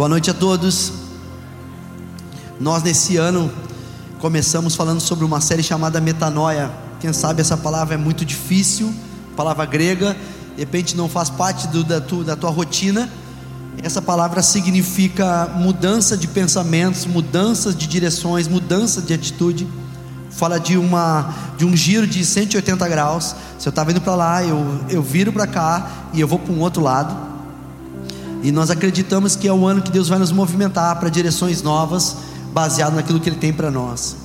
Boa noite a todos. Nós nesse ano começamos falando sobre uma série chamada Metanoia. Quem sabe essa palavra é muito difícil, palavra grega, de repente não faz parte do, da, tu, da tua rotina. Essa palavra significa mudança de pensamentos, mudança de direções, mudança de atitude. Fala de, uma, de um giro de 180 graus. Se eu estava indo para lá, eu, eu viro para cá e eu vou para um outro lado. E nós acreditamos que é o ano que Deus vai nos movimentar para direções novas, baseado naquilo que Ele tem para nós.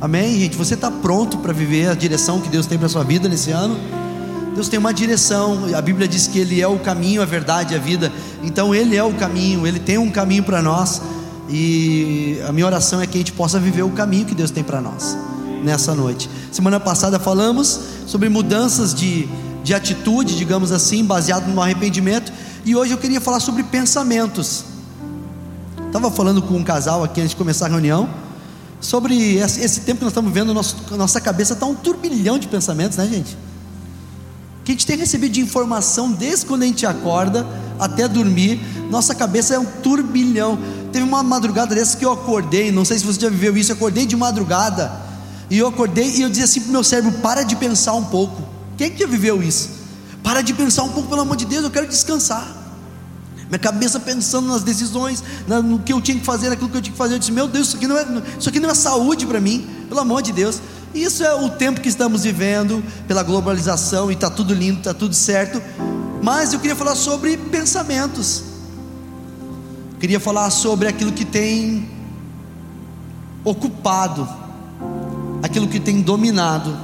Amém, gente? Você está pronto para viver a direção que Deus tem para sua vida nesse ano? Deus tem uma direção, a Bíblia diz que Ele é o caminho, a verdade a vida. Então Ele é o caminho, Ele tem um caminho para nós. E a minha oração é que a gente possa viver o caminho que Deus tem para nós nessa noite. Semana passada falamos sobre mudanças de, de atitude, digamos assim, baseado no arrependimento. E hoje eu queria falar sobre pensamentos. Estava falando com um casal aqui antes de começar a reunião sobre esse tempo que nós estamos vendo, nosso, nossa cabeça está um turbilhão de pensamentos, né, gente? Que a gente tem recebido de informação desde quando a gente acorda até dormir, nossa cabeça é um turbilhão. Teve uma madrugada dessa que eu acordei, não sei se você já viveu isso, eu acordei de madrugada, e eu acordei e eu dizia assim para o meu cérebro: para de pensar um pouco. Quem que já viveu isso? Para de pensar um pouco, pelo amor de Deus, eu quero descansar. Minha cabeça pensando nas decisões, no que eu tinha que fazer, naquilo que eu tinha que fazer. Eu disse: Meu Deus, isso aqui não é, isso aqui não é saúde para mim, pelo amor de Deus. Isso é o tempo que estamos vivendo, pela globalização, e está tudo lindo, está tudo certo. Mas eu queria falar sobre pensamentos. Queria falar sobre aquilo que tem ocupado, aquilo que tem dominado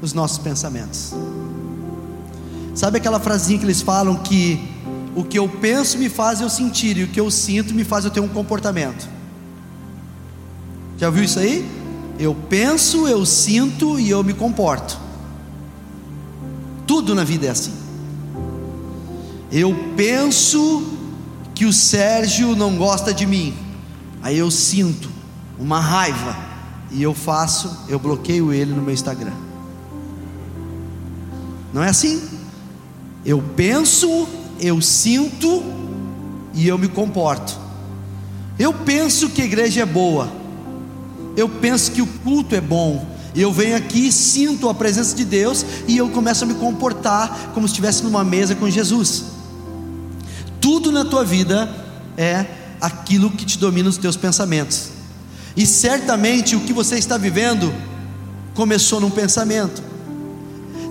os nossos pensamentos. Sabe aquela frasinha que eles falam que o que eu penso me faz eu sentir e o que eu sinto me faz eu ter um comportamento? Já viu isso aí? Eu penso, eu sinto e eu me comporto. Tudo na vida é assim. Eu penso que o Sérgio não gosta de mim. Aí eu sinto uma raiva e eu faço, eu bloqueio ele no meu Instagram. Não é assim? Eu penso, eu sinto e eu me comporto. Eu penso que a igreja é boa. Eu penso que o culto é bom. Eu venho aqui, sinto a presença de Deus e eu começo a me comportar como se estivesse numa mesa com Jesus. Tudo na tua vida é aquilo que te domina os teus pensamentos. E certamente o que você está vivendo começou num pensamento.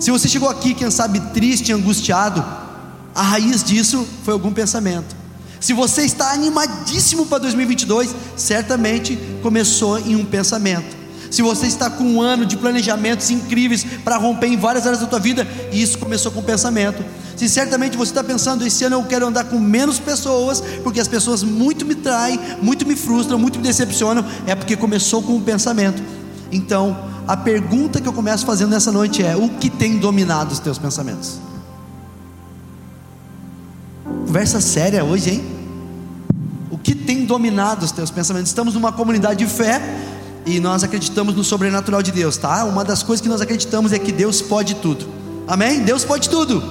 Se você chegou aqui, quem sabe, triste, angustiado, a raiz disso foi algum pensamento. Se você está animadíssimo para 2022, certamente começou em um pensamento. Se você está com um ano de planejamentos incríveis para romper em várias áreas da tua vida, isso começou com um pensamento. Se certamente você está pensando, esse ano eu quero andar com menos pessoas, porque as pessoas muito me traem, muito me frustram, muito me decepcionam, é porque começou com um pensamento. Então, a pergunta que eu começo fazendo nessa noite é: o que tem dominado os teus pensamentos? Conversa séria hoje, hein? O que tem dominado os teus pensamentos? Estamos numa comunidade de fé e nós acreditamos no sobrenatural de Deus, tá? Uma das coisas que nós acreditamos é que Deus pode tudo. Amém? Deus pode tudo.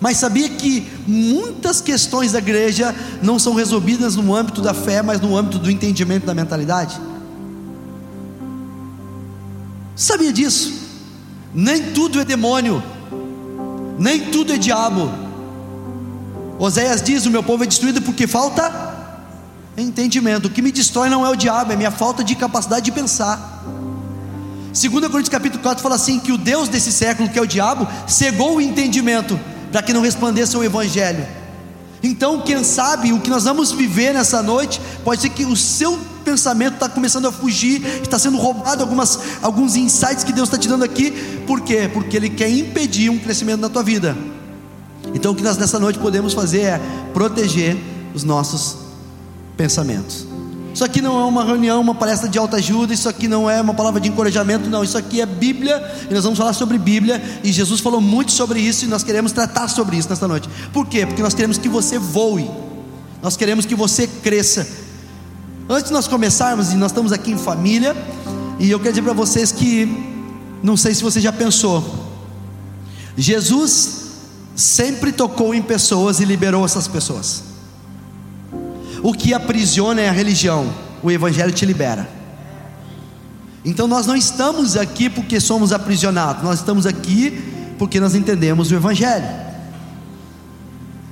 Mas sabia que muitas questões da igreja não são resolvidas no âmbito da fé, mas no âmbito do entendimento da mentalidade? Sabia disso? Nem tudo é demônio, nem tudo é diabo. Oséias diz: O meu povo é destruído porque falta entendimento. O que me destrói não é o diabo, é minha falta de capacidade de pensar. 2 Coríntios capítulo 4 fala assim: que o Deus desse século, que é o diabo, cegou o entendimento para que não resplandeça o Evangelho. Então, quem sabe o que nós vamos viver nessa noite, pode ser que o seu pensamento está começando a fugir, está sendo roubado algumas, alguns insights que Deus está te dando aqui, por quê? Porque Ele quer impedir um crescimento na tua vida. Então, o que nós nessa noite podemos fazer é proteger os nossos pensamentos. Isso aqui não é uma reunião, uma palestra de alta ajuda, isso aqui não é uma palavra de encorajamento, não. Isso aqui é Bíblia e nós vamos falar sobre Bíblia. E Jesus falou muito sobre isso e nós queremos tratar sobre isso nesta noite. Por quê? Porque nós queremos que você voe, nós queremos que você cresça. Antes de nós começarmos, e nós estamos aqui em família, e eu quero dizer para vocês que, não sei se você já pensou, Jesus sempre tocou em pessoas e liberou essas pessoas. O que aprisiona é a religião, o Evangelho te libera. Então nós não estamos aqui porque somos aprisionados, nós estamos aqui porque nós entendemos o Evangelho.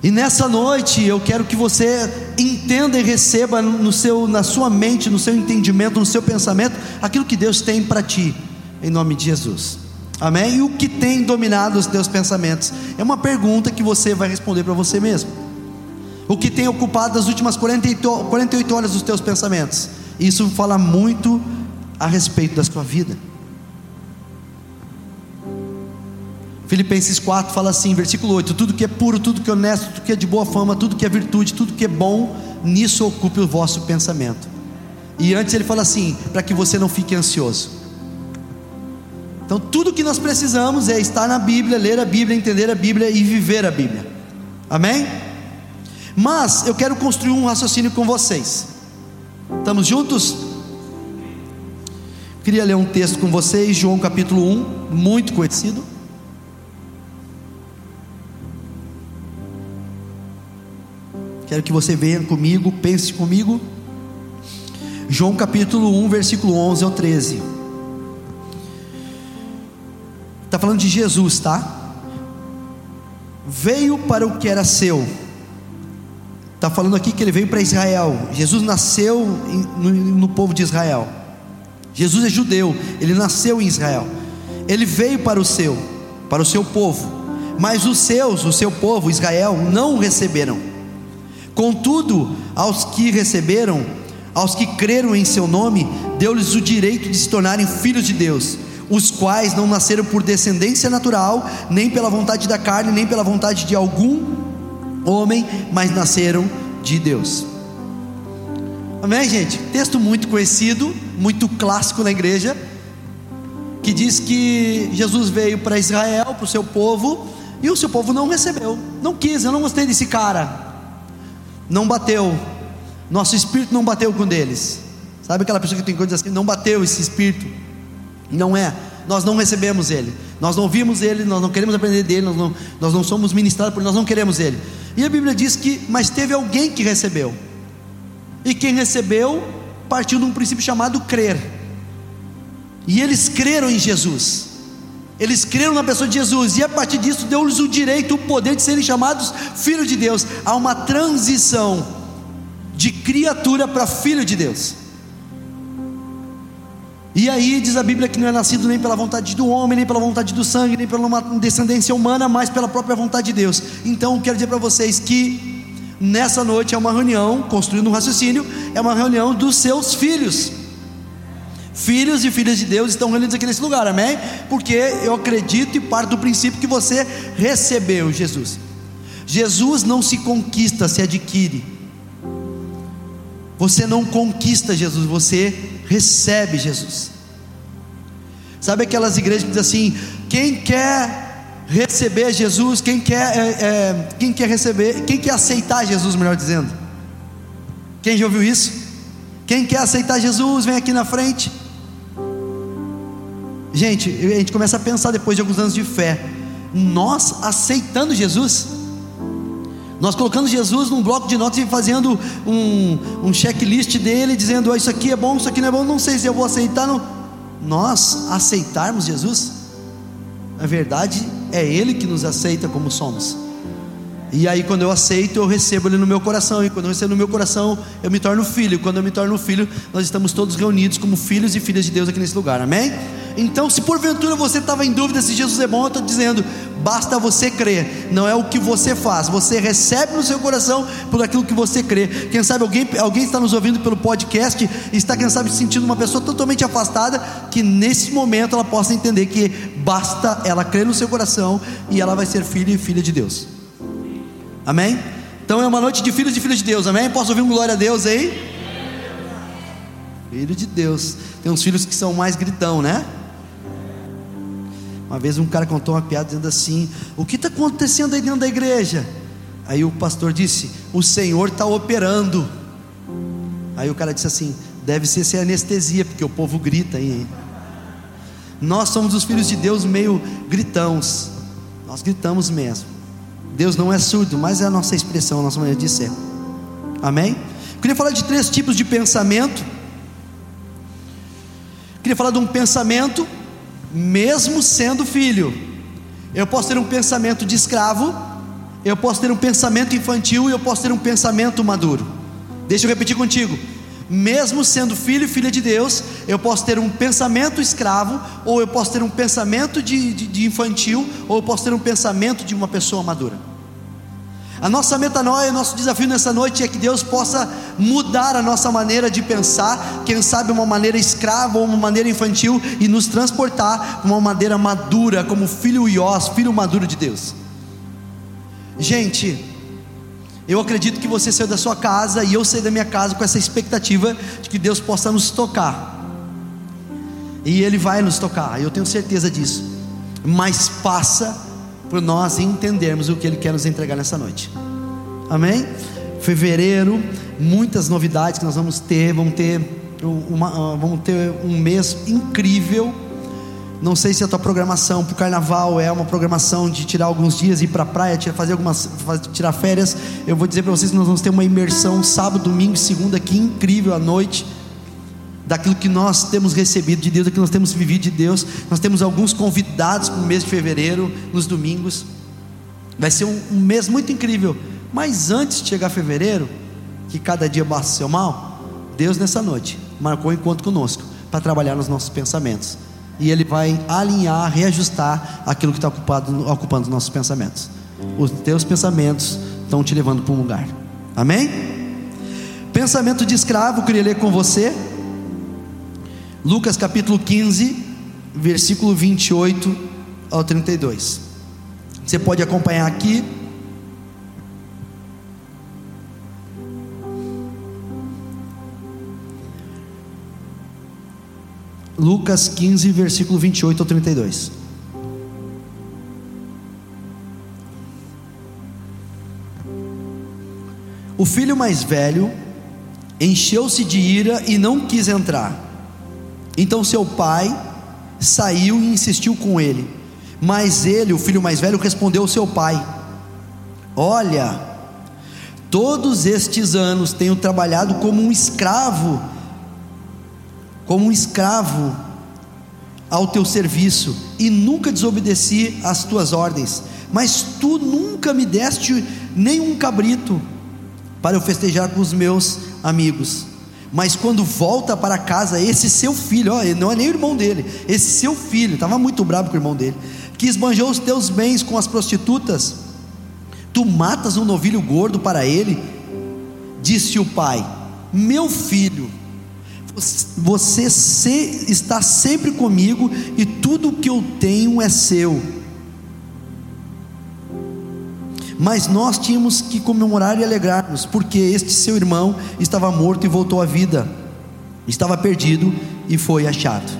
E nessa noite eu quero que você entenda e receba no seu, na sua mente, no seu entendimento, no seu pensamento, aquilo que Deus tem para ti, em nome de Jesus. Amém? E o que tem dominado os teus pensamentos? É uma pergunta que você vai responder para você mesmo. O que tem ocupado as últimas 48, 48 horas dos teus pensamentos? Isso fala muito a respeito da sua vida. Filipenses 4 fala assim, versículo 8: Tudo que é puro, tudo que é honesto, tudo que é de boa fama, tudo que é virtude, tudo que é bom, nisso ocupe o vosso pensamento. E antes ele fala assim: para que você não fique ansioso. Então, tudo que nós precisamos é estar na Bíblia, ler a Bíblia, entender a Bíblia e viver a Bíblia. Amém? Mas eu quero construir um raciocínio com vocês. Estamos juntos? Queria ler um texto com vocês, João capítulo 1, muito conhecido. Quero que você venha comigo, pense comigo. João capítulo 1, versículo 11 ao 13. Está falando de Jesus, tá? Veio para o que era seu. Está falando aqui que ele veio para Israel. Jesus nasceu no, povo de Israel. Jesus é judeu, ele nasceu em Israel. Ele veio para o seu, para o seu povo. Mas os seus, o seu povo, Israel, não o receberam. Contudo, aos que receberam, aos que creram em seu nome, deu-lhes o direito de se tornarem filhos de Deus os quais não nasceram por descendência natural, nem pela vontade da carne, nem pela vontade de algum homem, mas nasceram de Deus. Amém, gente? Texto muito conhecido, muito clássico na igreja, que diz que Jesus veio para Israel, para o seu povo, e o seu povo não recebeu, não quis, eu não gostei desse cara, não bateu, nosso espírito não bateu com deles. Sabe aquela pessoa que tem coisas assim, não bateu esse espírito não é. Nós não recebemos Ele. Nós não ouvimos Ele, nós não queremos aprender dele, nós não, nós não somos ministrados por Ele, nós não queremos Ele. E a Bíblia diz que, mas teve alguém que recebeu. E quem recebeu partiu de um princípio chamado crer. E eles creram em Jesus. Eles creram na pessoa de Jesus. E a partir disso deu-lhes o direito, o poder de serem chamados filhos de Deus. Há uma transição de criatura para filho de Deus. E aí diz a Bíblia que não é nascido nem pela vontade do homem, nem pela vontade do sangue, nem pela descendência humana, mas pela própria vontade de Deus. Então, quero dizer para vocês que nessa noite é uma reunião, construindo um raciocínio, é uma reunião dos seus filhos. Filhos e filhas de Deus estão reunidos aqui nesse lugar, amém? Porque eu acredito e parto do princípio que você recebeu Jesus. Jesus não se conquista, se adquire. Você não conquista Jesus, você recebe Jesus. Sabe aquelas igrejas que dizem assim: quem quer receber Jesus, quem quer, é, é, quem quer receber, quem quer aceitar Jesus, melhor dizendo. Quem já ouviu isso? Quem quer aceitar Jesus, vem aqui na frente. Gente, a gente começa a pensar depois de alguns anos de fé, nós aceitando Jesus. Nós colocando Jesus num bloco de notas e fazendo um, um checklist dele, dizendo: oh, Isso aqui é bom, isso aqui não é bom, não sei se eu vou aceitar. Não. Nós aceitarmos Jesus, na verdade, é Ele que nos aceita como somos. E aí, quando eu aceito, eu recebo Ele no meu coração. E quando eu recebo no meu coração, eu me torno filho. Quando eu me torno filho, nós estamos todos reunidos como filhos e filhas de Deus aqui nesse lugar. Amém? Então, se porventura você estava em dúvida se Jesus é bom, eu estou dizendo: basta você crer, não é o que você faz, você recebe no seu coração por aquilo que você crê. Quem sabe alguém, alguém está nos ouvindo pelo podcast e está, quem sabe, se sentindo uma pessoa totalmente afastada, que nesse momento ela possa entender que basta ela crer no seu coração e ela vai ser filho e filha de Deus. Amém? Então é uma noite de filhos e filhas de Deus, amém? Posso ouvir um glória a Deus aí? Filho de Deus. Tem uns filhos que são mais gritão, né? Uma vez um cara contou uma piada dizendo assim: O que está acontecendo aí dentro da igreja? Aí o pastor disse: O Senhor está operando. Aí o cara disse assim: Deve ser sem anestesia, porque o povo grita aí. Hein? Nós somos os filhos de Deus meio gritãos. Nós gritamos mesmo. Deus não é surdo, mas é a nossa expressão, a nossa maneira de ser. Amém? Eu queria falar de três tipos de pensamento. Eu queria falar de um pensamento, mesmo sendo filho. Eu posso ter um pensamento de escravo, eu posso ter um pensamento infantil e eu posso ter um pensamento maduro. Deixa eu repetir contigo mesmo sendo filho e filha de Deus, eu posso ter um pensamento escravo, ou eu posso ter um pensamento de, de, de, infantil, ou eu posso ter um pensamento de uma pessoa madura. A nossa metanoia, nosso desafio nessa noite é que Deus possa mudar a nossa maneira de pensar, quem sabe uma maneira escrava ou uma maneira infantil, e nos transportar para uma maneira madura, como filho Iós, filho maduro de Deus. Gente, eu acredito que você saiu da sua casa e eu saí da minha casa com essa expectativa de que Deus possa nos tocar. E Ele vai nos tocar, eu tenho certeza disso. Mas passa por nós entendermos o que Ele quer nos entregar nessa noite. Amém? Fevereiro, muitas novidades que nós vamos ter. Vamos ter, uma, vamos ter um mês incrível não sei se a tua programação para o carnaval é uma programação de tirar alguns dias, ir para a praia, fazer algumas, tirar férias. Eu vou dizer para vocês que nós vamos ter uma imersão sábado, domingo e segunda aqui incrível à noite. Daquilo que nós temos recebido de Deus, daquilo que nós temos vivido de Deus. Nós temos alguns convidados para o mês de fevereiro, nos domingos. Vai ser um, um mês muito incrível. Mas antes de chegar fevereiro, que cada dia basta seu mal, Deus nessa noite marcou um encontro conosco para trabalhar nos nossos pensamentos e Ele vai alinhar, reajustar aquilo que está ocupando os nossos pensamentos. Os teus pensamentos estão te levando para um lugar. Amém? Pensamento de escravo, queria ler com você. Lucas capítulo 15, versículo 28 ao 32. Você pode acompanhar aqui. Lucas 15, versículo 28 ao 32. O filho mais velho encheu-se de ira e não quis entrar. Então seu pai saiu e insistiu com ele. Mas ele, o filho mais velho, respondeu ao seu pai: Olha, todos estes anos tenho trabalhado como um escravo como um escravo ao teu serviço e nunca desobedeci às tuas ordens, mas tu nunca me deste nenhum cabrito para eu festejar com os meus amigos. Mas quando volta para casa, esse seu filho, ó, não é nem o irmão dele, esse seu filho, estava muito bravo com o irmão dele, que esbanjou os teus bens com as prostitutas, tu matas um novilho gordo para ele? Disse o pai: Meu filho, você está sempre comigo e tudo que eu tenho é seu. Mas nós tínhamos que comemorar e alegrar-nos, porque este seu irmão estava morto e voltou à vida, estava perdido e foi achado.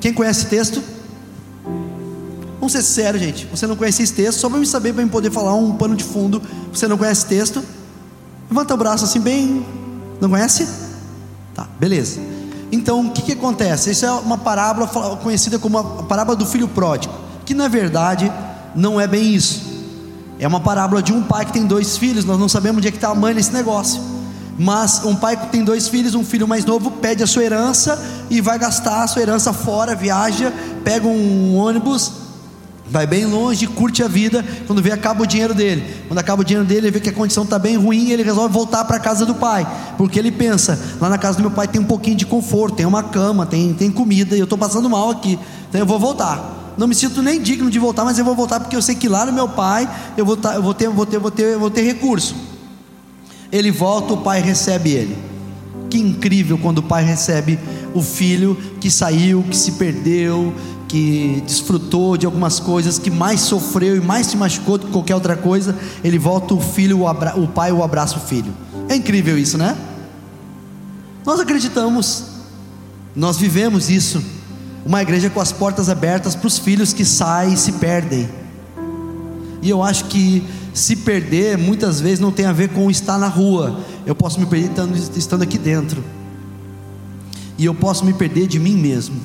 Quem conhece esse texto? Vamos ser sérios, gente. Você não conhece esse texto, só para me saber, para me poder falar um pano de fundo. Você não conhece esse texto? Levanta o braço assim, bem. Não conhece? Tá, beleza. Então, o que, que acontece? Isso é uma parábola conhecida como a parábola do filho pródigo, que na verdade não é bem isso. É uma parábola de um pai que tem dois filhos, nós não sabemos onde é que está a mãe nesse negócio. Mas um pai que tem dois filhos, um filho mais novo pede a sua herança e vai gastar a sua herança fora, viaja, pega um ônibus vai bem longe, curte a vida. Quando vê, acaba o dinheiro dele. Quando acaba o dinheiro dele, ele vê que a condição está bem ruim. Ele resolve voltar para a casa do pai, porque ele pensa: lá na casa do meu pai tem um pouquinho de conforto, tem uma cama, tem, tem comida, e eu estou passando mal aqui, então eu vou voltar. Não me sinto nem digno de voltar, mas eu vou voltar porque eu sei que lá no meu pai eu vou, tá, eu vou ter, vou ter, vou ter, vou ter recurso. Ele volta, o pai recebe ele. Que incrível quando o pai recebe o filho que saiu, que se perdeu, que desfrutou de algumas coisas, que mais sofreu e mais se machucou do que qualquer outra coisa, ele volta o filho, o, abra, o pai o abraça o filho. É incrível isso, né? Nós acreditamos, nós vivemos isso. Uma igreja com as portas abertas para os filhos que saem e se perdem. E eu acho que se perder muitas vezes não tem a ver com estar na rua. Eu posso me perder estando, aqui dentro. E eu posso me perder de mim mesmo.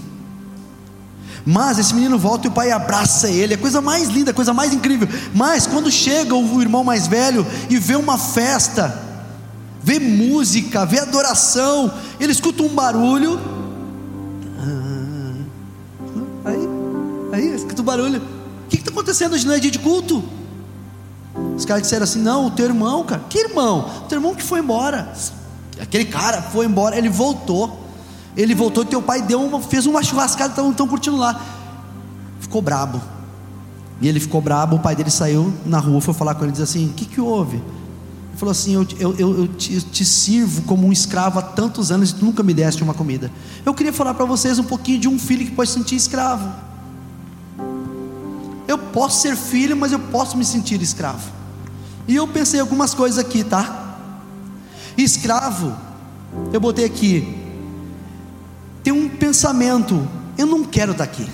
Mas esse menino volta e o pai abraça ele, é coisa mais linda, coisa mais incrível. Mas quando chega o irmão mais velho e vê uma festa, vê música, vê adoração, ele escuta um barulho. Aí, escuta o barulho. O que está acontecendo hoje? Não é dia de culto? Os caras disseram assim: não, o teu irmão, cara, que irmão? O teu irmão que foi embora. Aquele cara foi embora, ele voltou. Ele voltou e teu pai deu uma, fez uma churrascada, estão, estão curtindo lá. Ficou brabo. E ele ficou brabo, o pai dele saiu na rua, foi falar com ele, diz assim: O que, que houve? Ele falou assim: Eu, eu, eu, te, eu te, sirvo como um escravo há tantos anos e tu nunca me deste uma comida. Eu queria falar para vocês um pouquinho de um filho que pode se sentir escravo. Eu posso ser filho, mas eu posso me sentir escravo. E eu pensei algumas coisas aqui, tá? Escravo, eu botei aqui, tem um pensamento: eu não quero estar aqui.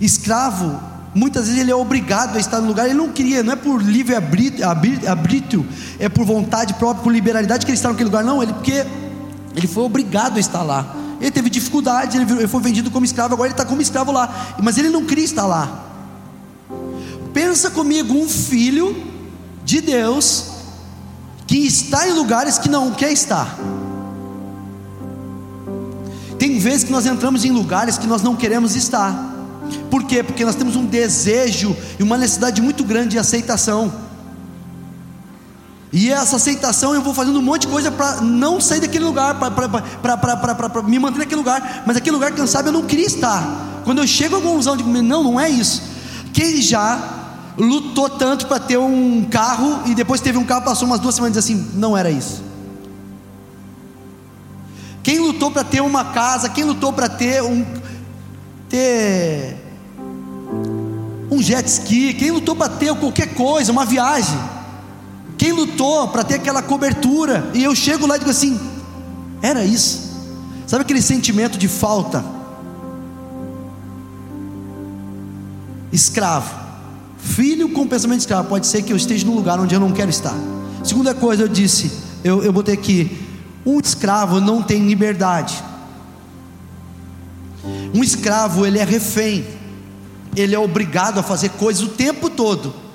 Escravo, muitas vezes ele é obrigado a estar no lugar, ele não queria, não é por livre arbítrio, é por vontade própria, por liberalidade que ele está naquele lugar, não, ele porque ele foi obrigado a estar lá. Ele teve dificuldade, ele foi vendido como escravo, agora ele está como escravo lá, mas ele não queria estar lá. Pensa comigo, um filho de Deus que está em lugares que não quer estar. Tem vezes que nós entramos em lugares que nós não queremos estar. Por quê? Porque nós temos um desejo e uma necessidade muito grande de aceitação. E essa aceitação eu vou fazendo um monte de coisa para não sair daquele lugar, para me manter naquele lugar. Mas aquele lugar, quem sabe, eu não queria estar. Quando eu chego a conclusão de não, não é isso. Quem já lutou tanto para ter um carro e depois teve um carro, passou umas duas semanas e disse assim: não era isso. Quem lutou para ter uma casa, quem lutou para ter um ter um jet ski, quem lutou para ter qualquer coisa, uma viagem, quem lutou para ter aquela cobertura, e eu chego lá e digo assim: era isso. Sabe aquele sentimento de falta? Escravo, filho com pensamento de escravo, pode ser que eu esteja num lugar onde eu não quero estar. Segunda coisa, eu disse, eu, eu botei aqui, um escravo não tem liberdade. Um escravo, ele é refém. Ele é obrigado a fazer coisas o tempo todo.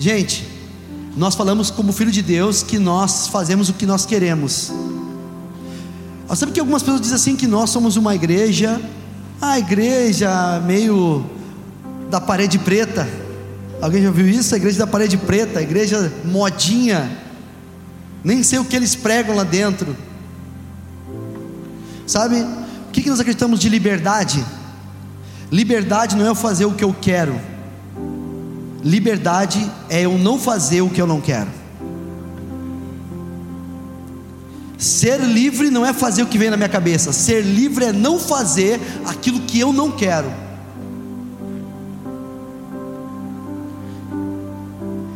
Gente, nós falamos como filho de Deus que nós fazemos o que nós queremos. Sabe que algumas pessoas dizem assim que nós somos uma igreja, a igreja meio da parede preta. Alguém já viu isso? A igreja da parede preta, a igreja modinha nem sei o que eles pregam lá dentro. Sabe, o que, nós acreditamos de liberdade? Liberdade não é eu fazer o que eu quero, liberdade é eu não fazer o que eu não quero. Ser livre não é fazer o que vem na minha cabeça, ser livre é não fazer aquilo que eu não quero.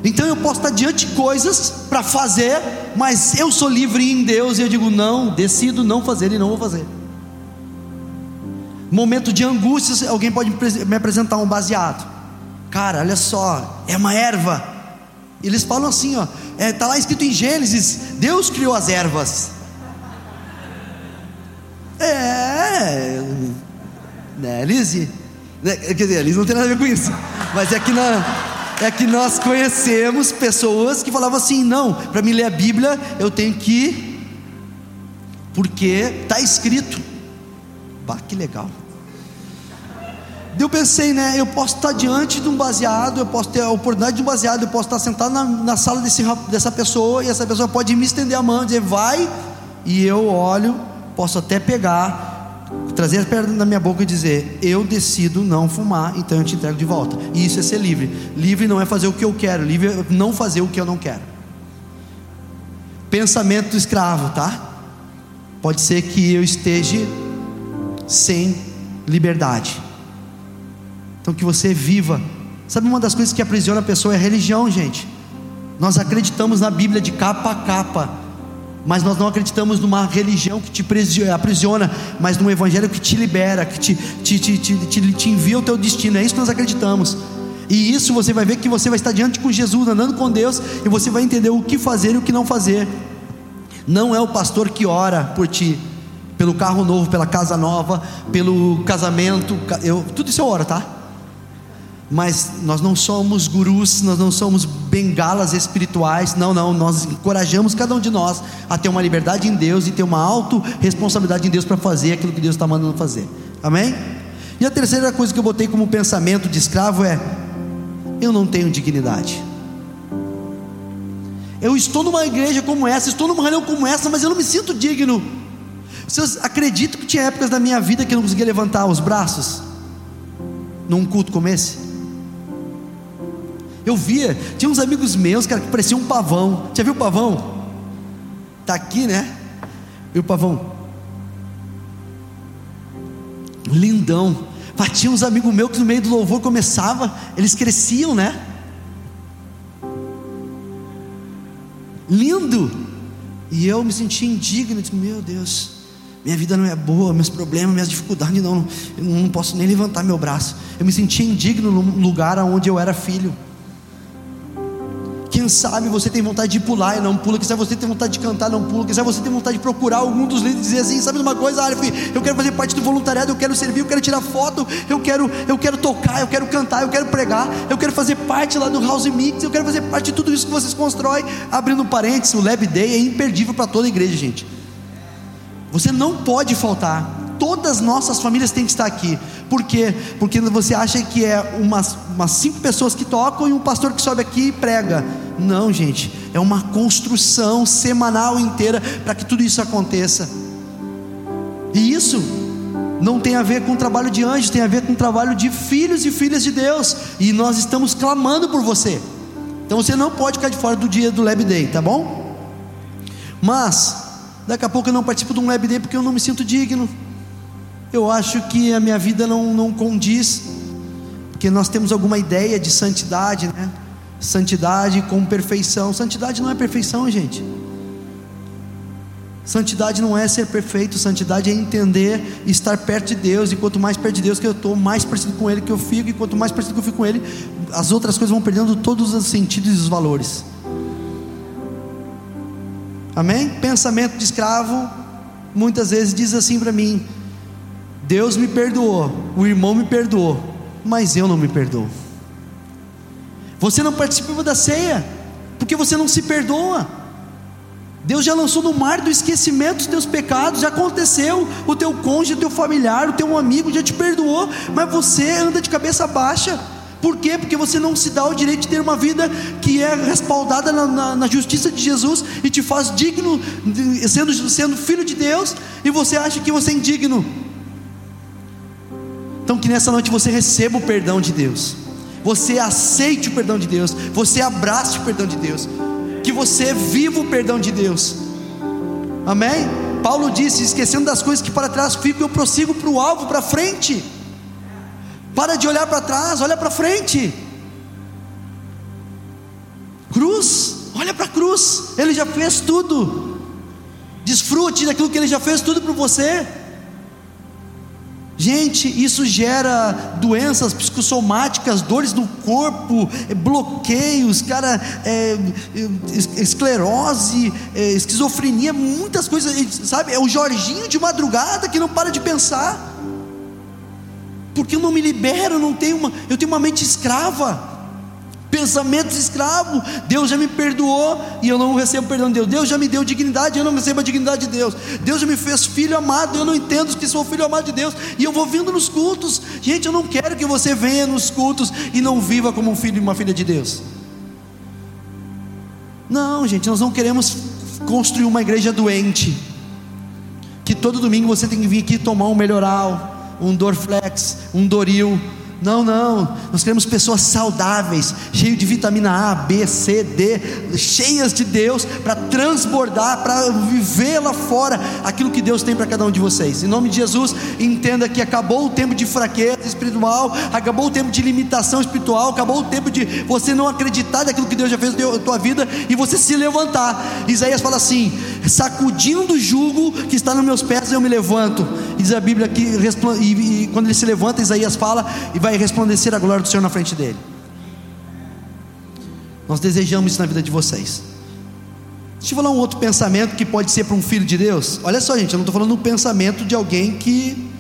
Então eu posso estar diante de coisas para fazer, mas eu sou livre em Deus e eu digo não, decido não fazer e não vou fazer. Momento de angústia, alguém pode me apresentar um baseado. Cara, olha só, é uma erva. Eles falam assim, ó, é, tá lá escrito em Gênesis, Deus criou as ervas. É, né, Lizzie? Né, quer dizer, Lizzie não tem nada a ver com isso, mas é que na é que nós conhecemos pessoas que falavam assim: não, para me ler a Bíblia eu tenho que, porque está escrito. Bah, que legal. Eu pensei, né? Eu posso estar diante de um baseado, eu posso ter a oportunidade de um baseado, eu posso estar sentado na, na sala desse, dessa pessoa e essa pessoa pode me estender a mão e dizer, vai, e eu olho, posso até pegar, trazer as pernas na minha boca e dizer: Eu decido não fumar, então eu te entrego de volta. E isso é ser livre. Livre não é fazer o que eu quero, livre é não fazer o que eu não quero. Pensamento do escravo, tá? Pode ser que eu esteja sem liberdade. Então que você viva. Sabe uma das coisas que aprisiona a pessoa é a religião, gente. Nós acreditamos na Bíblia de capa a capa, mas nós não acreditamos numa religião que te aprisiona, mas num evangelho que te libera, que te, te, te, te, te envia o teu destino. É isso que nós acreditamos. E isso você vai ver que você vai estar diante com Jesus, andando com Deus, e você vai entender o que fazer e o que não fazer. Não é o pastor que ora por ti, pelo carro novo, pela casa nova, pelo casamento, eu, tudo isso é ora, tá? Mas nós não somos gurus, nós não somos bengalas espirituais, não, não, nós encorajamos cada um de nós a ter uma liberdade em Deus e ter uma auto-responsabilidade em Deus para fazer aquilo que Deus está mandando fazer, amém? E a terceira coisa que eu botei como pensamento de escravo é: eu não tenho dignidade. Eu estou numa igreja como essa, estou numa reunião como essa, mas eu não me sinto digno. Vocês acreditam que tinha épocas da minha vida que eu não conseguia levantar os braços? Num culto como esse? Eu via, tinha uns amigos meus, cara, que pareciam um pavão. Já viu o pavão? Tá aqui, né? E o pavão? Lindão. Mas tinha uns amigos meus que no meio do louvor começava, eles cresciam, né? lindo. E eu me senti indigno, disse, meu Deus, minha vida não é boa, meus problemas, minhas dificuldades, não, eu não posso nem levantar meu braço. Eu me sentia indigno no lugar onde eu era filho. Quem sabe você tem vontade de pular e não pula, quem sabe você tem vontade de cantar e não pula, quem sabe você tem vontade de procurar algum dos líderes e dizer assim, sabe uma coisa, Arif, eu quero fazer parte do voluntariado, eu quero servir, eu quero tirar foto, eu quero, eu quero tocar, eu quero cantar, eu quero pregar, eu quero fazer parte lá do House Mix, eu quero fazer parte de tudo isso que vocês constroem. Abrindo parênteses, o Lab Day é imperdível para toda a igreja, gente. Você não pode faltar todas nossas famílias têm que estar aqui. Por quê? Porque você acha que é umas, umas cinco pessoas que tocam e um pastor que sobe aqui e prega. Não, gente, é uma construção semanal inteira para que tudo isso aconteça. E isso não tem a ver com o trabalho de anjos, tem a ver com o trabalho de filhos e filhas de Deus. E nós estamos clamando por você. Então você não pode ficar de fora do dia do Lab Day, tá bom? Mas, daqui a pouco eu não participo de um Lab Day porque eu não me sinto digno eu acho que a minha vida não, não condiz, porque nós temos alguma ideia de santidade, né? Santidade com perfeição. Santidade não é perfeição, gente. Santidade não é ser perfeito, santidade é entender e estar perto de Deus. E quanto mais perto de Deus que eu estou, mais parecido com Ele que eu fico. E quanto mais parecido que eu fico com Ele, as outras coisas vão perdendo todos os sentidos e os valores. Amém? Pensamento de escravo, muitas vezes diz assim para mim: Deus me perdoou, o irmão me perdoou, mas eu não me perdoo. Você não participa da ceia, porque você não se perdoa. Deus já lançou no mar do esquecimento os teus pecados, já aconteceu. O teu cônjuge, o teu familiar, o teu amigo já te perdoou, mas você anda de cabeça baixa. Por quê? Porque você não se dá o direito de ter uma vida que é respaldada na, na, na justiça de Jesus e te faz digno, sendo, sendo filho de Deus, e você acha que você é indigno. Que nessa noite você receba o perdão de Deus, você aceite o perdão de Deus, você abrace o perdão de Deus, que você viva o perdão de Deus, amém? Paulo disse: esquecendo das coisas que para trás ficam, eu prossigo para o alvo, para frente. Para de olhar para trás, olha para frente. Cruz, olha para a cruz, Ele já fez tudo. Desfrute daquilo que Ele já fez tudo para você. Gente, isso gera doenças psicossomáticas, dores no corpo, é, bloqueios, cara, é, esclerose, é, esquizofrenia, muitas coisas, sabe? É o Jorginho de madrugada que não para de pensar, porque eu não me libero, não tenho uma, eu tenho uma mente escrava pensamentos escravos. Deus já me perdoou e eu não recebo perdão de Deus. Deus já me deu dignidade e eu não recebo a dignidade de Deus. Deus já me fez filho amado e eu não entendo que sou filho amado de Deus. E eu vou vindo nos cultos. Gente, eu não quero que você venha nos cultos e não viva como um filho e uma filha de Deus. Não, gente, nós não queremos construir uma igreja doente. Que todo domingo você tem que vir aqui tomar um melhoral, um Dorflex, um Doril Não, não. Nós queremos pessoas saudáveis, cheias de vitamina A, B, C, D, cheias de Deus para transbordar, para viver lá fora aquilo que Deus tem para cada um de vocês. Em nome de Jesus, entenda que acabou o tempo de fraqueza espiritual, acabou o tempo de limitação espiritual, acabou o tempo de você não acreditar naquilo que Deus já fez na tua vida e você se levantar. Isaías fala assim: sacudindo o jugo que está nos meus pés, eu me levanto. Diz a Bíblia que e, e quando ele se levanta, Isaías fala e vai resplandecer a glória do Senhor na frente dele. Nós desejamos isso na vida de vocês. Deixa eu falar um outro pensamento que pode ser para um filho de Deus. Olha só, gente, eu não estou falando um pensamento de alguém que,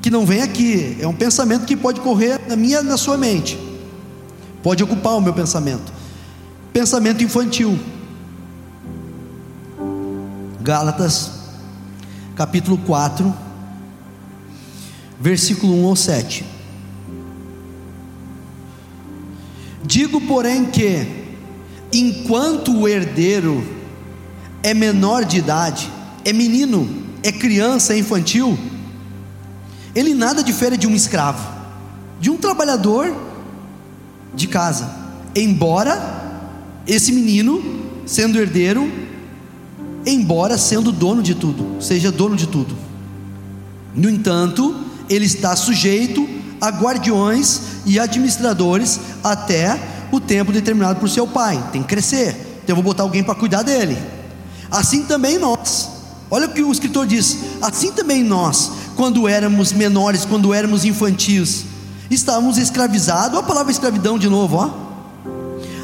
que não vem aqui. É um pensamento que pode correr na minha, na sua mente. Pode ocupar o meu pensamento. Pensamento infantil. Gálatas, capítulo 4, versículo 1 ao 7. Digo, porém, que, enquanto o herdeiro é menor de idade, é menino, é criança, é infantil, ele nada difere de um escravo, de um trabalhador de casa, embora esse menino, sendo herdeiro, embora sendo dono de tudo, seja dono de tudo. No entanto, ele está sujeito a guardiões e administradores até o tempo determinado por seu pai. Tem que crescer. Então eu vou botar alguém para cuidar dele. Assim também nós. Olha o que o escritor diz. Assim também nós, quando éramos menores, quando éramos infantis, estávamos escravizados. A palavra escravidão de novo, ó.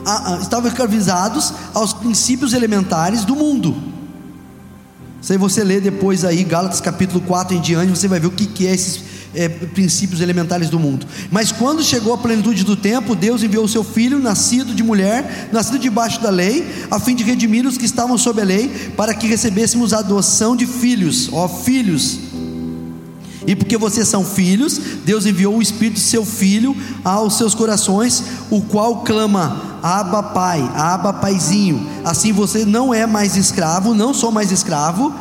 Ah, ah, estavam escravizados aos princípios elementares do mundo. Se você ler depois aí, Gálatas capítulo 4 em diante, você vai ver o que, que é esses é, princípios elementares do mundo. Mas quando chegou a plenitude do tempo, Deus enviou o seu filho, nascido de mulher, nascido debaixo da lei, a fim de redimir os que estavam sob a lei, para que recebêssemos a adoção de filhos, ó filhos. E porque vocês são filhos, Deus enviou o Espírito de seu Filho aos seus corações, o qual clama: Abba Pai, Abba Paizinho. Assim você não é mais escravo, não sou mais escravo,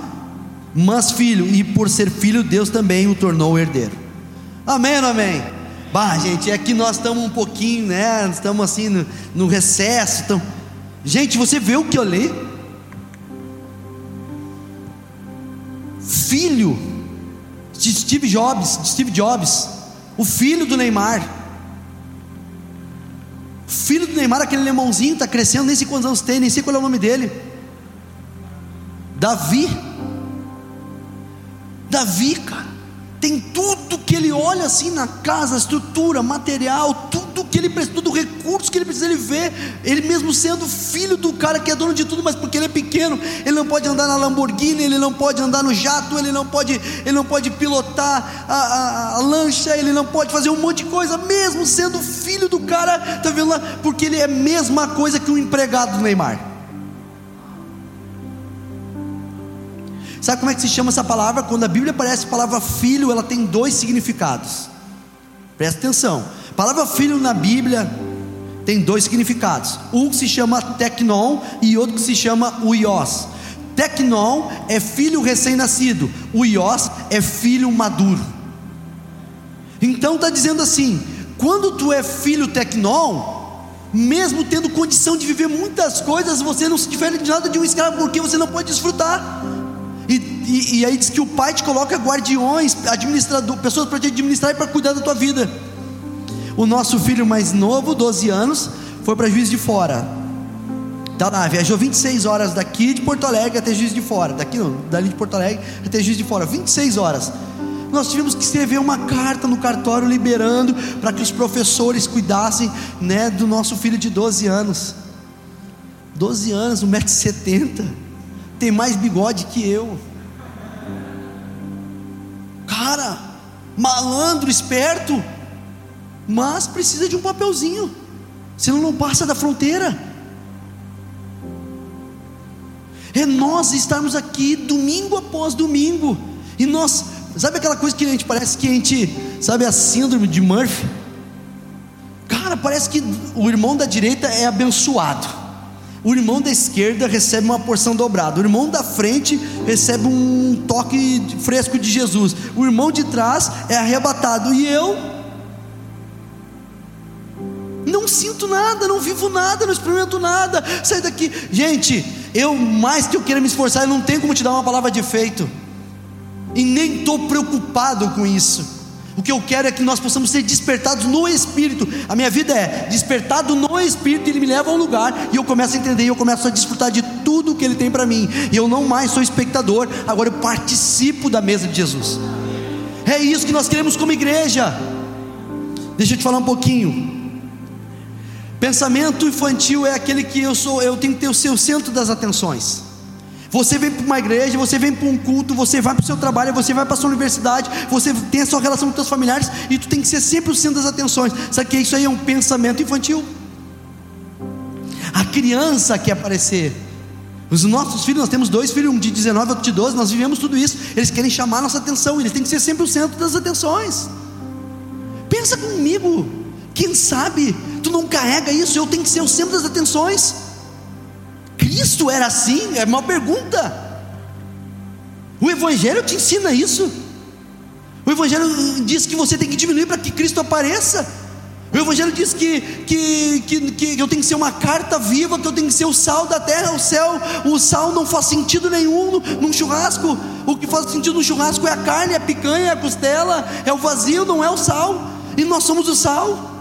mas filho, e por ser filho, Deus também o tornou herdeiro. Amém ou amém? Bah, gente, é que nós estamos um pouquinho, né? Estamos assim no, no recesso. Então... Gente, você vê o que eu li? Filho de Steve Jobs, de Steve Jobs, o filho do Neymar. Filho do Neymar, aquele lemãozinho, está crescendo, nem sei quantos anos tem, nem sei qual é o nome dele. Davi. Davi, cara tem tudo que ele olha assim na casa, estrutura, material, tudo que ele precisa, todo recurso que ele precisa, ele vê, ele mesmo sendo filho do cara que é dono de tudo, mas porque ele é pequeno, ele não pode andar na Lamborghini, ele não pode andar no jato, ele não pode, ele não pode pilotar a, a, a lancha, ele não pode fazer um monte de coisa, mesmo sendo filho do cara, tá vendo lá? Porque ele é a mesma coisa que um empregado do Neymar. Sabe como é que se chama essa palavra? Quando a Bíblia aparece a palavra filho, ela tem dois significados. Presta atenção. A palavra filho na Bíblia tem dois significados. Um que se chama tecnon e outro que se chama uios. Tecnon é filho recém-nascido, uios é filho maduro. Então está dizendo assim: quando tu é filho tecnon, mesmo tendo condição de viver muitas coisas, você não se difere de nada de um escravo, porque você não pode desfrutar. E, e, e, aí diz que o pai te coloca guardiões, administrador, pessoas para te administrar e para cuidar da tua vida. O nosso filho mais novo, 12 anos, foi para Juiz de Fora. Tá lá, viajou 26 horas daqui de Porto Alegre até Juiz de Fora. Daqui não, dali de Porto Alegre até Juiz de Fora. 26 horas. Nós tivemos que escrever uma carta no cartório liberando para que os professores cuidassem né, do nosso filho de 12 anos. 12 anos, 1,70m tem mais bigode que eu. Cara, malandro, esperto, mas precisa de um papelzinho, senão não passa da fronteira. É nós estarmos aqui domingo após domingo, e nós, sabe aquela coisa que a gente parece que a gente, sabe a síndrome de Murphy? Cara, parece que o irmão da direita é abençoado o irmão da esquerda recebe uma porção dobrada, o irmão da frente recebe um toque fresco de Jesus, o irmão de trás é arrebatado, e eu? não sinto nada, não vivo nada, não experimento nada. Sai daqui, gente. Eu mais que eu queira me esforçar, eu não tenho como te dar uma palavra de efeito, e nem estou preocupado com isso. O que eu quero é que nós possamos ser despertados no Espírito. A minha vida é despertado no Espírito, Ele me leva a um lugar, e eu começo a entender, e eu começo a desfrutar de tudo que Ele tem para mim. E eu não mais sou espectador, agora eu participo da mesa de Jesus. É isso que nós queremos como igreja. Deixa eu te falar um pouquinho. Pensamento infantil é aquele que eu sou, eu tenho que ter o seu centro das atenções. Você vem para uma igreja, você vem para um culto, você vai para o seu trabalho, você vai para a sua universidade, você tem a sua relação com seus familiares e tu tem que ser sempre o centro das atenções. Sabe que isso aí é um pensamento infantil? A criança quer aparecer. Os nossos filhos, nós temos dois filhos, um de 19 e outro de 12, nós vivemos tudo isso. Eles querem chamar nossa atenção, eles têm que ser sempre o centro das atenções. Pensa comigo, quem sabe tu não carrega isso, eu tenho que ser o centro das atenções. Cristo era assim? É uma pergunta. O Evangelho te ensina isso. O Evangelho diz que você tem que diminuir para que Cristo apareça. O Evangelho diz que, que, que, que, eu tenho que ser uma carta viva, que eu tenho que ser o sal da terra, o céu. O sal não faz sentido nenhum num churrasco. O que faz sentido no churrasco é a carne, é a picanha, é a costela, é o vazio, não é o sal. E nós somos o sal.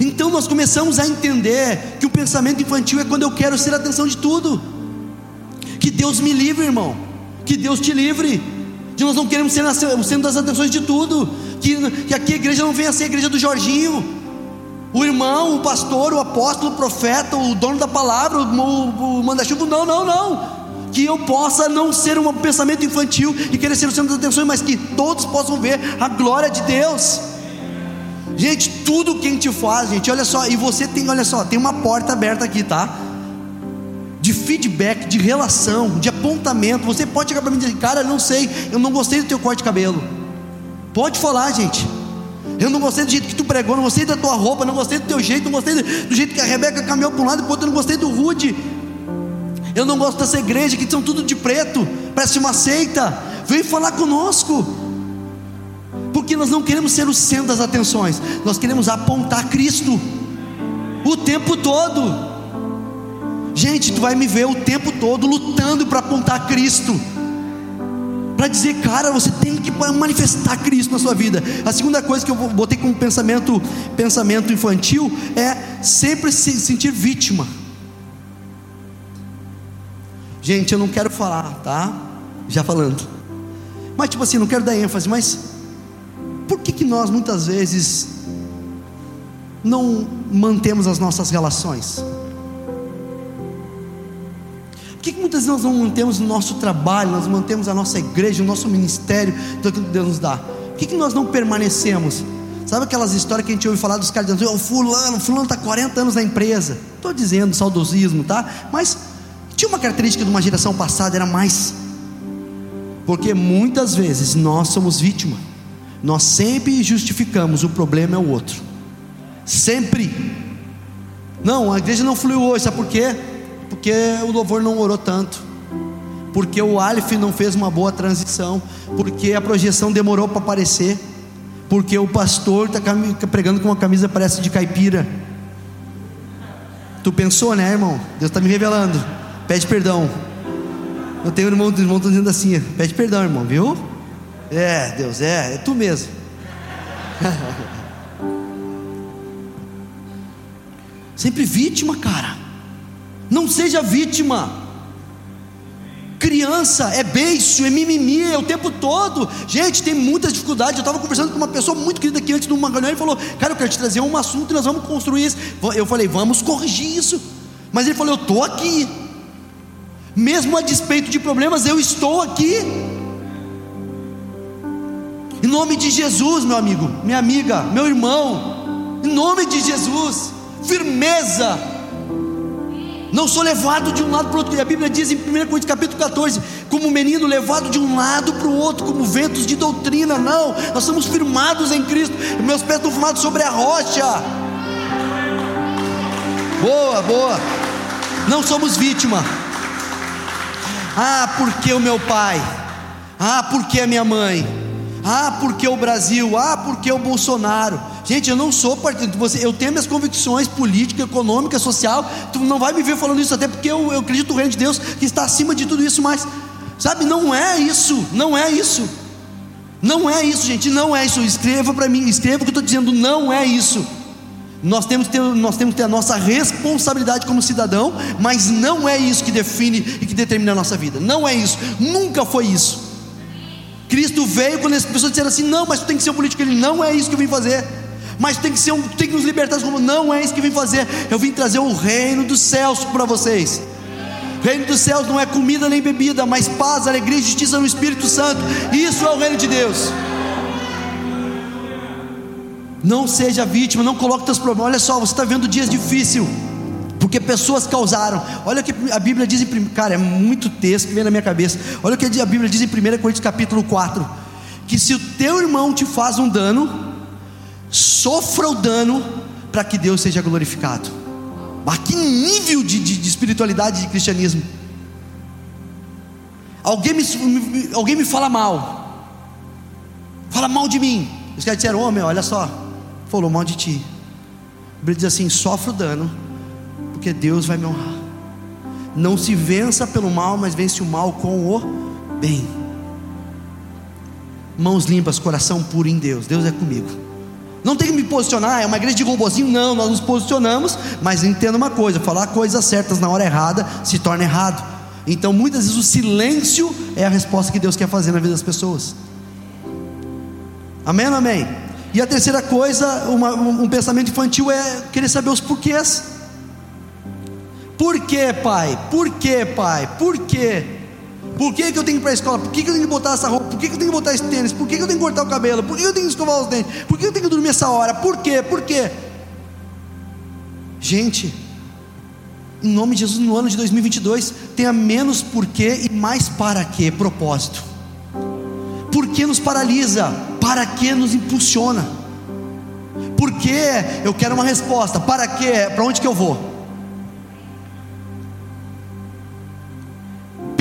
Então nós começamos a entender que o pensamento infantil é quando eu quero ser a atenção de tudo. Que Deus me livre, irmão. Que Deus te livre. Que nós não queremos ser o centro das atenções de tudo. Que, que aqui a igreja não venha a ser a igreja do Jorginho. O irmão, o pastor, o apóstolo, o profeta, o dono da palavra, o, o, manda-chuva. Não, não, não. Que eu possa não ser um pensamento infantil e querer ser o centro das atenções, mas que todos possam ver a glória de Deus. Gente, tudo que a gente faz, gente, olha só, e você tem, olha só, tem uma porta aberta aqui, tá? De feedback, de relação, de apontamento. Você pode chegar para mim e dizer, cara, não sei, eu não gostei do teu corte de cabelo. Pode falar, gente. Eu não gostei do jeito que tu pregou, não gostei da tua roupa, não gostei do teu jeito, não gostei do jeito que a Rebeca caminhou para um lado e outro, eu não gostei do rude. Eu não gosto dessa igreja que são tudo de preto, parece uma seita. Vem falar conosco porque nós não queremos ser o centro das atenções, nós queremos apontar Cristo o tempo todo. Gente, tu vai me ver o tempo todo lutando para apontar Cristo. Para dizer, cara, você tem que manifestar Cristo na sua vida. A segunda coisa que eu botei como pensamento, pensamento infantil é sempre se sentir vítima. Gente, eu não quero falar, tá? Já falando. Mas tipo assim, não quero dar ênfase, mas que, que nós muitas vezes não mantemos as nossas relações? Por que, que muitas vezes nós não mantemos o nosso trabalho, nós mantemos a nossa igreja, o nosso ministério, tudo aquilo que Deus nos dá? Por que, que nós não permanecemos? Sabe aquelas histórias que a gente ouve falar dos caras dizendo, oh, fulano, fulano está 40 anos na empresa. Estou dizendo saudosismo, tá? Mas tinha uma característica de uma geração passada, era mais. Porque muitas vezes nós somos vítimas. Nós sempre justificamos, o problema é o outro. Sempre. Não, a igreja não fluiu hoje, sabe por quê? Porque o louvor não orou tanto. Porque o Aleph não fez uma boa transição. Porque a projeção demorou para aparecer. Porque o pastor está pregando com uma camisa parece de caipira. Tu pensou, né, irmão? Deus está me revelando. Pede perdão. Eu tenho um irmão, irmão dizendo assim: pede perdão, irmão, viu? É, Deus, é, é tu mesmo. Sempre vítima, cara. Não seja vítima. Criança é beijo, é mimimi, é o tempo todo. Gente, tem muitas dificuldades. Eu estava conversando com uma pessoa muito querida aqui antes uma reunião. Ele falou: Cara, eu quero te trazer um assunto e nós vamos construir isso. Eu falei: Vamos corrigir isso. Mas ele falou: Eu estou aqui. Mesmo a despeito de problemas, eu estou aqui. Em nome de Jesus, meu amigo, minha amiga, meu irmão, em nome de Jesus, firmeza. Não sou levado de um lado para o outro. A Bíblia diz em 1 Coríntios capítulo 14: como menino levado de um lado para o outro, como ventos de doutrina. Não, nós somos firmados em Cristo. Meus pés estão firmados sobre a rocha. Boa, boa. Não somos vítima. Ah, porque o meu pai. Ah, porque a minha mãe. Ah, porque o Brasil? Ah, porque o Bolsonaro? Gente, eu não sou partido. Você, eu tenho minhas convicções políticas, econômicas, social. Tu não vai me ver falando isso, até porque eu, eu acredito no reino de Deus que está acima de tudo isso, mas, sabe, não é isso. Não é isso. Não é isso, gente. Não é isso. Escreva para mim, escreva o que eu estou dizendo. Não é isso. Nós temos, ter, nós temos que ter a nossa responsabilidade como cidadão, mas não é isso que define e que determina a nossa vida. Não é isso. Nunca foi isso. Cristo veio quando as pessoas disseram assim: não, mas tu tem que ser um político. Ele não é isso que eu vim fazer. Mas tem que ser um, tem que nos libertar como não é isso que eu vim fazer. Eu vim trazer o reino dos céus para vocês. O reino dos céus não é comida nem bebida, mas paz, alegria e justiça no Espírito Santo. Isso é o reino de Deus. Não seja vítima, não coloque teus problemas. Olha só, você está vendo dias difíceis, porque pessoas causaram. Olha o que a Bíblia diz em cara, é muito texto que vem na minha cabeça. Olha o que a Bíblia diz em 1 Coríntios capítulo 4: que se o teu irmão te faz um dano, sofra o dano para que Deus seja glorificado. Mas que nível de, de, de espiritualidade de cristianismo. Alguém me, alguém me fala mal, fala mal de mim. Os caras disseram: Ô oh, olha só, falou mal de ti. A Bíblia diz assim: sofre o dano, porque Deus vai me honrar. Não se vença pelo mal, mas vence o mal com o bem. Mãos limpas, coração puro em Deus. Deus é comigo. Não tem que me posicionar, é uma igreja de robozinho. Não, nós nos posicionamos, mas entenda uma coisa: falar coisas certas na hora errada se torna errado. Então, muitas vezes, o silêncio é a resposta que Deus quer fazer na vida das pessoas. Amém ou amém? E a terceira coisa, uma, um pensamento infantil é querer saber os porquês. Por que, pai? Por que, pai? Por quê? Por que, que eu tenho que ir para a escola? Por que, que eu tenho que botar essa roupa? Por que, que eu tenho que botar esse tênis? Por que, que eu tenho que cortar o cabelo? Por que eu tenho que escovar os dentes? Por que eu tenho que dormir essa hora? Por quê? Por quê? Gente, em nome de Jesus, no ano de 2022, tenha menos porquê e mais para quê propósito. Por que nos paralisa? Para que nos impulsiona? Por que eu quero uma resposta? Para que? Para onde que eu vou?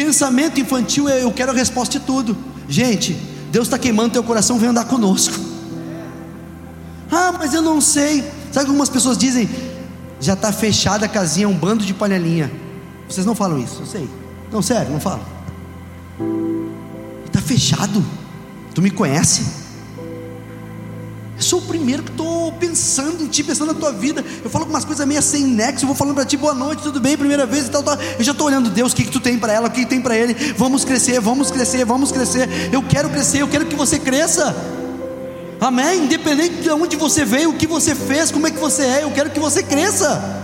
Pensamento infantil é eu quero a resposta de tudo. Gente, Deus está queimando teu coração, vem andar conosco. Ah, mas eu não sei. Sabe que algumas pessoas dizem, já está fechada a casinha, um bando de panelinha. Vocês não falam isso, eu sei. Não, sério, não falam. Está fechado. Tu me conhece? Eu sou o primeiro que estou pensando em ti, pensando na tua vida. Eu falo com umas coisas meio sem nexo. Eu vou falando para ti, boa noite, tudo bem, primeira vez e tal, tal. Eu já estou olhando, Deus, o que, que tu tem para ela, o que, que tem para ele. Vamos crescer, vamos crescer, vamos crescer. Eu quero crescer, eu quero que você cresça. Amém? Independente de onde você veio, o que você fez, como é que você é, eu quero que você cresça.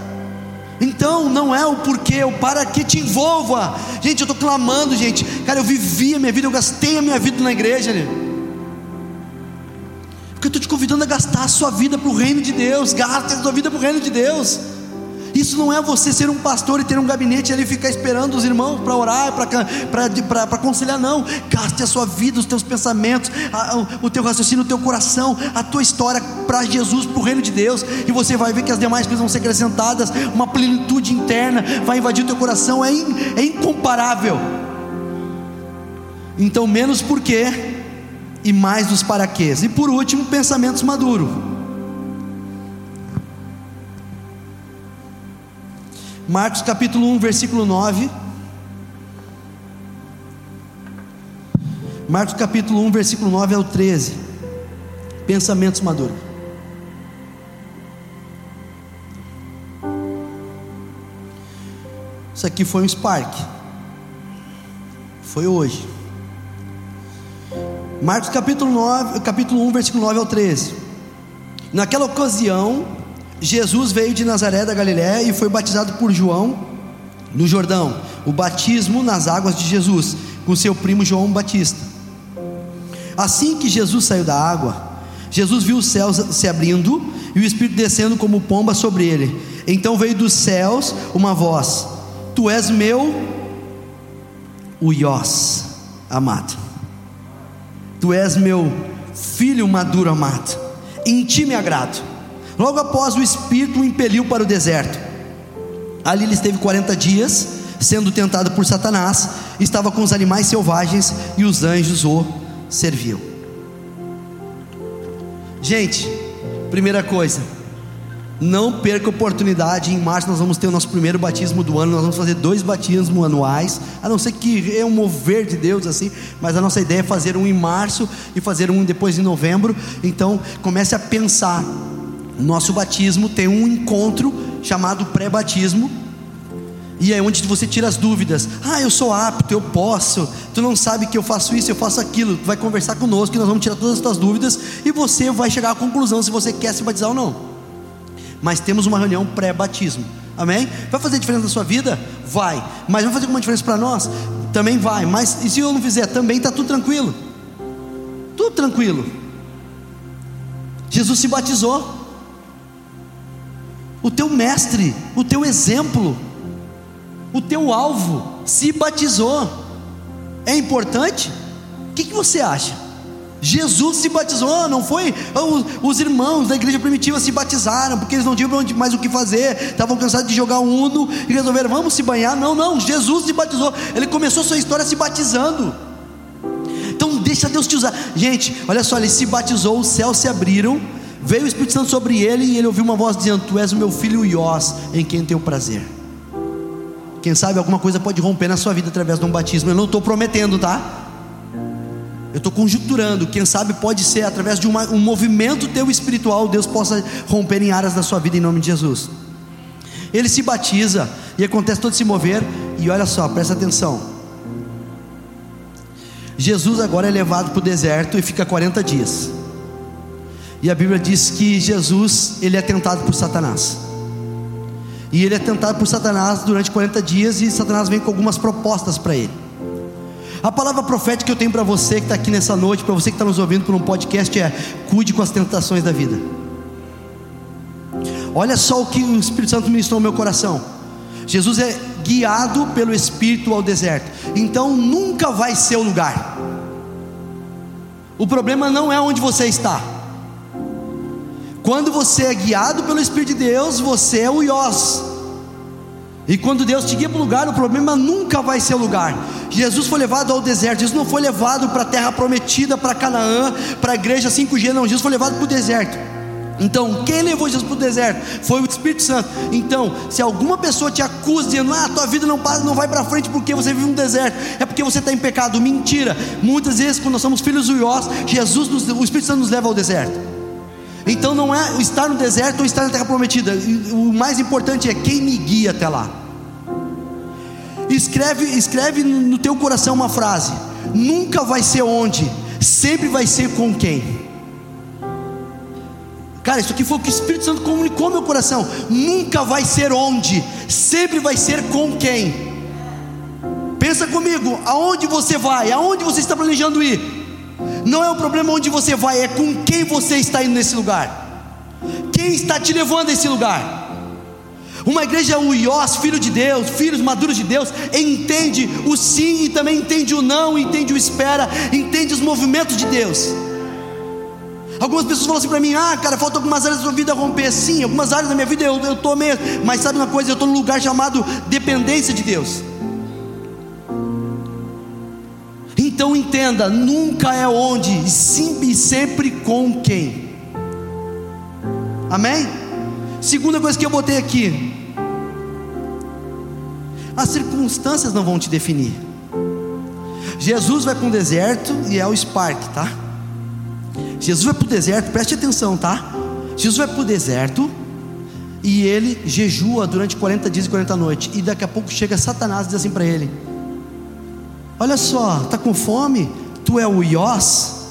Então não é o porquê, é o para que te envolva. Gente, eu estou clamando, gente. Cara, eu vivi a minha vida, eu gastei a minha vida na igreja. Né? Porque eu estou te convidando a gastar a sua vida para o reino de Deus. Gaste a sua vida para o reino de Deus. Isso não é você ser um pastor e ter um gabinete ali ficar esperando os irmãos para orar, para aconselhar, não. Gaste a sua vida, os teus pensamentos, a, o teu raciocínio, o teu coração, a tua história para Jesus, para o reino de Deus, e você vai ver que as demais coisas vão ser acrescentadas, uma plenitude interna vai invadir o teu coração, é, in, é incomparável. Então, menos porquê e mais dos paraquês. E por último, pensamentos maduros. Marcos capítulo 1, versículo 9. Marcos capítulo 1, versículo 9 ao 13. Pensamentos maduros. Isso aqui foi um spark. Foi hoje. Marcos capítulo 9, capítulo 1, versículo 9 ao 13. Naquela ocasião, Jesus veio de Nazaré da Galiléia e foi batizado por João no Jordão, o batismo nas águas de Jesus, com seu primo João Batista. Assim que Jesus saiu da água, Jesus viu os céus se abrindo e o Espírito descendo como pomba sobre ele. Então veio dos céus uma voz: Tu és meu, o Iós amado. Tu és meu filho maduro amado. Em ti me agrado. Logo após, o Espírito o impeliu para o deserto. Ali ele esteve 40 dias, sendo tentado por Satanás, estava com os animais selvagens e os anjos o serviam. Gente, Primeira coisa, não perca a oportunidade. Em março nós vamos ter o nosso primeiro batismo do ano. Nós vamos fazer dois batismos anuais. A não ser que é um mover de Deus assim. Mas a nossa ideia é fazer um em março e fazer um depois em novembro. Então comece a pensar. Nosso batismo tem um encontro chamado pré-batismo. E é onde você tira as dúvidas. Ah, eu sou apto, eu posso. Tu não sabe que eu faço isso, eu faço aquilo. Tu vai conversar conosco nós vamos tirar todas as tuas dúvidas. E você vai chegar à conclusão se você quer se batizar ou não mas temos uma reunião pré-batismo. Amém? Vai fazer diferença na sua vida? Vai. Mas vai fazer alguma diferença para nós? Também vai. Mas e se eu não fizer? Também está tudo tranquilo. Tudo tranquilo. Jesus se batizou. O teu mestre, o teu exemplo, o teu alvo se batizou. É importante? O que, que você acha? Jesus se batizou, não foi? Os irmãos da igreja primitiva se batizaram, porque eles não tinham mais o que fazer, estavam cansados de jogar uno e resolveram, vamos se banhar. Não, não, Jesus se batizou, ele começou sua história se batizando. Então deixa Deus te usar. Gente, olha só, ele se batizou, os céus se abriram, veio o Espírito Santo sobre ele e ele ouviu uma voz dizendo: Tu és o meu filho Iós, em quem tenho prazer. Quem sabe alguma coisa pode romper na sua vida através de um batismo. Eu não estou prometendo, tá? Eu estou conjecturando, quem sabe pode ser através de uma, um movimento teu espiritual, Deus possa romper em áreas da sua vida em nome de Jesus. Ele se batiza e acontece todo se mover, e olha só, presta atenção. Jesus agora é levado para o deserto e fica 40 dias. E a Bíblia diz que Jesus, ele é tentado por Satanás. E ele é tentado por Satanás durante 40 dias e Satanás vem com algumas propostas para ele. A palavra profética que eu tenho para você que está aqui nessa noite, para você que está nos ouvindo por um podcast, é: cuide com as tentações da vida. Olha só o que o Espírito Santo ministrou no meu coração. Jesus é guiado pelo Espírito ao deserto, então nunca vai ser o lugar. O problema não é onde você está. Quando você é guiado pelo Espírito de Deus, você é o Iós. E quando Deus te guia para o lugar, o problema nunca vai ser o lugar. Jesus foi levado ao deserto, Jesus não foi levado para a terra prometida, para Canaã, para a igreja 5G, não, Jesus foi levado para o deserto. Então, quem levou Jesus para o deserto foi o Espírito Santo. Então, se alguma pessoa te acusa dizendo, ah, tua vida não passa, não vai para frente porque você vive no deserto, é porque você está em pecado. Mentira. Muitas vezes, quando nós somos filhos do Iós, Jesus, nos, o Espírito Santo nos leva ao deserto. Então não é estar no deserto ou estar na terra prometida. O mais importante é quem me guia até lá. Escreve, escreve no teu coração uma frase: nunca vai ser onde, sempre vai ser com quem. Cara, isso aqui foi o que o Espírito Santo comunicou meu coração. Nunca vai ser onde, sempre vai ser com quem. Pensa comigo, aonde você vai, aonde você está planejando ir. Não é o problema onde você vai, é com quem você está indo nesse lugar. Quem está te levando a esse lugar? Uma igreja uiós, filho de Deus, filhos maduros de Deus, entende o sim e também entende o não, entende o espera, entende os movimentos de Deus. Algumas pessoas falam assim para mim: ah, cara, falta algumas áreas da sua vida romper. Sim, algumas áreas da minha vida eu estou meio. Mas sabe uma coisa? Eu estou num lugar chamado dependência de Deus. Então entenda, nunca é onde, e sempre com quem. Amém? Segunda coisa que eu botei aqui. As circunstâncias não vão te definir. Jesus vai para um deserto e é o Spark, tá? Jesus vai para o deserto, preste atenção, tá? Jesus vai para o deserto e ele jejua durante 40 dias e 40 noites. E daqui a pouco chega Satanás e diz assim para ele: Olha só, está com fome? Tu é o Iós?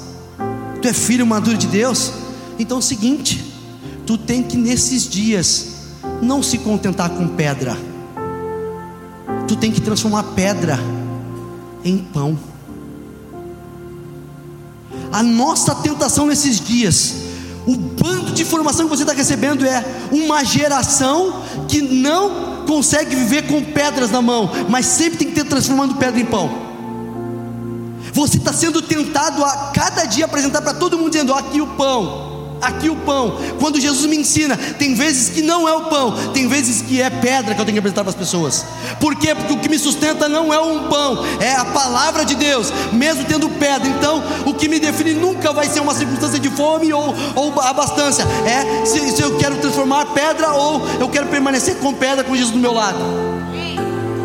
Tu é filho maduro de Deus? Então é o seguinte: tu tem que nesses dias não se contentar com pedra, tu tem que transformar pedra em pão. A nossa tentação nesses dias, o bando de informação que você está recebendo é uma geração que não consegue viver com pedras na mão, mas sempre tem que ter transformando pedra em pão. Você está sendo tentado a cada dia apresentar para todo mundo dizendo: aqui o pão, aqui o pão. Quando Jesus me ensina, tem vezes que não é o pão, tem vezes que é pedra que eu tenho que apresentar para as pessoas. Por quê? Porque o que me sustenta não é um pão, é a palavra de Deus, mesmo tendo pedra. Então, o que me define nunca vai ser uma circunstância de fome ou, ou abastância, é se, se eu quero transformar pedra ou eu quero permanecer com pedra com Jesus do meu lado.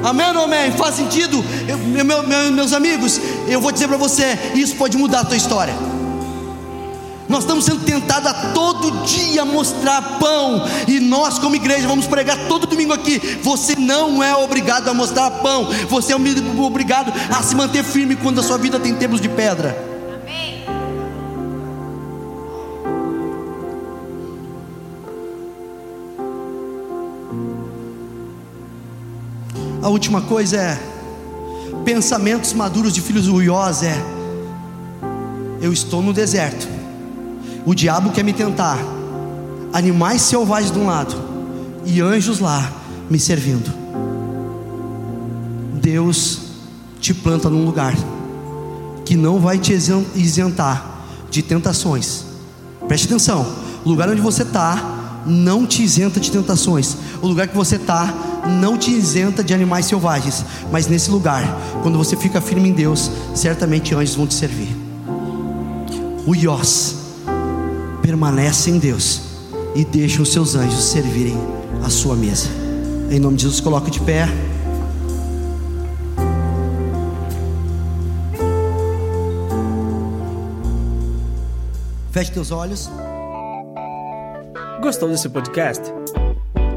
Amém ou amém? Faz sentido? Eu, meu, meu, meus amigos, eu vou dizer para você: isso pode mudar a tua história. Nós estamos sendo tentados a todo dia mostrar pão, e nós, como igreja, vamos pregar todo domingo aqui. Você não é obrigado a mostrar pão, você é obrigado a se manter firme quando a sua vida tem tempos de pedra. Amém. A última coisa é pensamentos maduros de filhos orgulhosos é eu estou no deserto o diabo quer me tentar, animais selvagens de um lado e anjos lá me servindo. Deus te planta num lugar que não vai te isentar de tentações. Preste atenção: o lugar onde você está não te isenta de tentações. O lugar que você está não te isenta de animais selvagens. Mas nesse lugar, quando você fica firme em Deus, certamente anjos vão te servir. O Yos permanece em Deus e deixa os seus anjos servirem a sua mesa. Em nome de Jesus, coloque de pé. Feche teus olhos. Gostou desse podcast?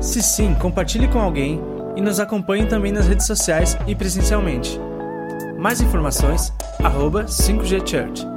Se sim, compartilhe com alguém e nos acompanhe também nas redes sociais e presencialmente. Mais informações, arroba 5G Church.